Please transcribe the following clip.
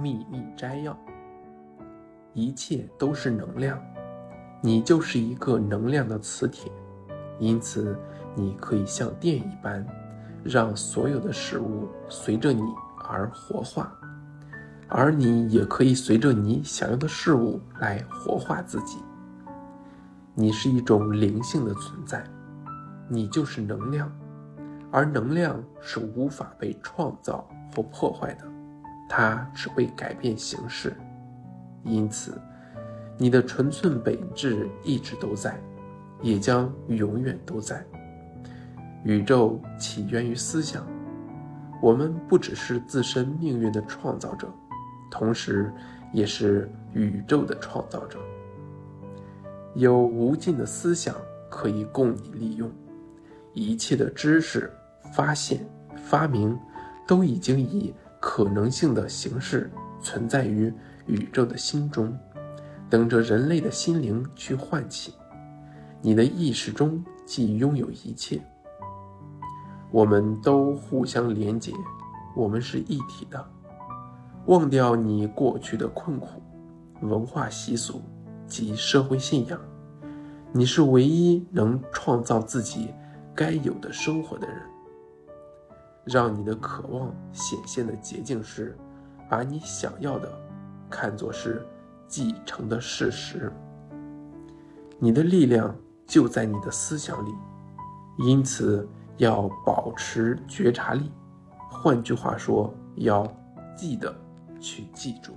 秘密摘要：一切都是能量，你就是一个能量的磁铁，因此你可以像电一般，让所有的事物随着你而活化，而你也可以随着你想要的事物来活化自己。你是一种灵性的存在，你就是能量，而能量是无法被创造或破坏的。它只会改变形式，因此，你的纯粹本质一直都在，也将永远都在。宇宙起源于思想，我们不只是自身命运的创造者，同时也是宇宙的创造者。有无尽的思想可以供你利用，一切的知识、发现、发明，都已经以。可能性的形式存在于宇宙的心中，等着人类的心灵去唤起。你的意识中既拥有一切，我们都互相连结，我们是一体的。忘掉你过去的困苦、文化习俗及社会信仰，你是唯一能创造自己该有的生活的人。让你的渴望显现的捷径是，把你想要的看作是继承的事实。你的力量就在你的思想里，因此要保持觉察力。换句话说，要记得去记住。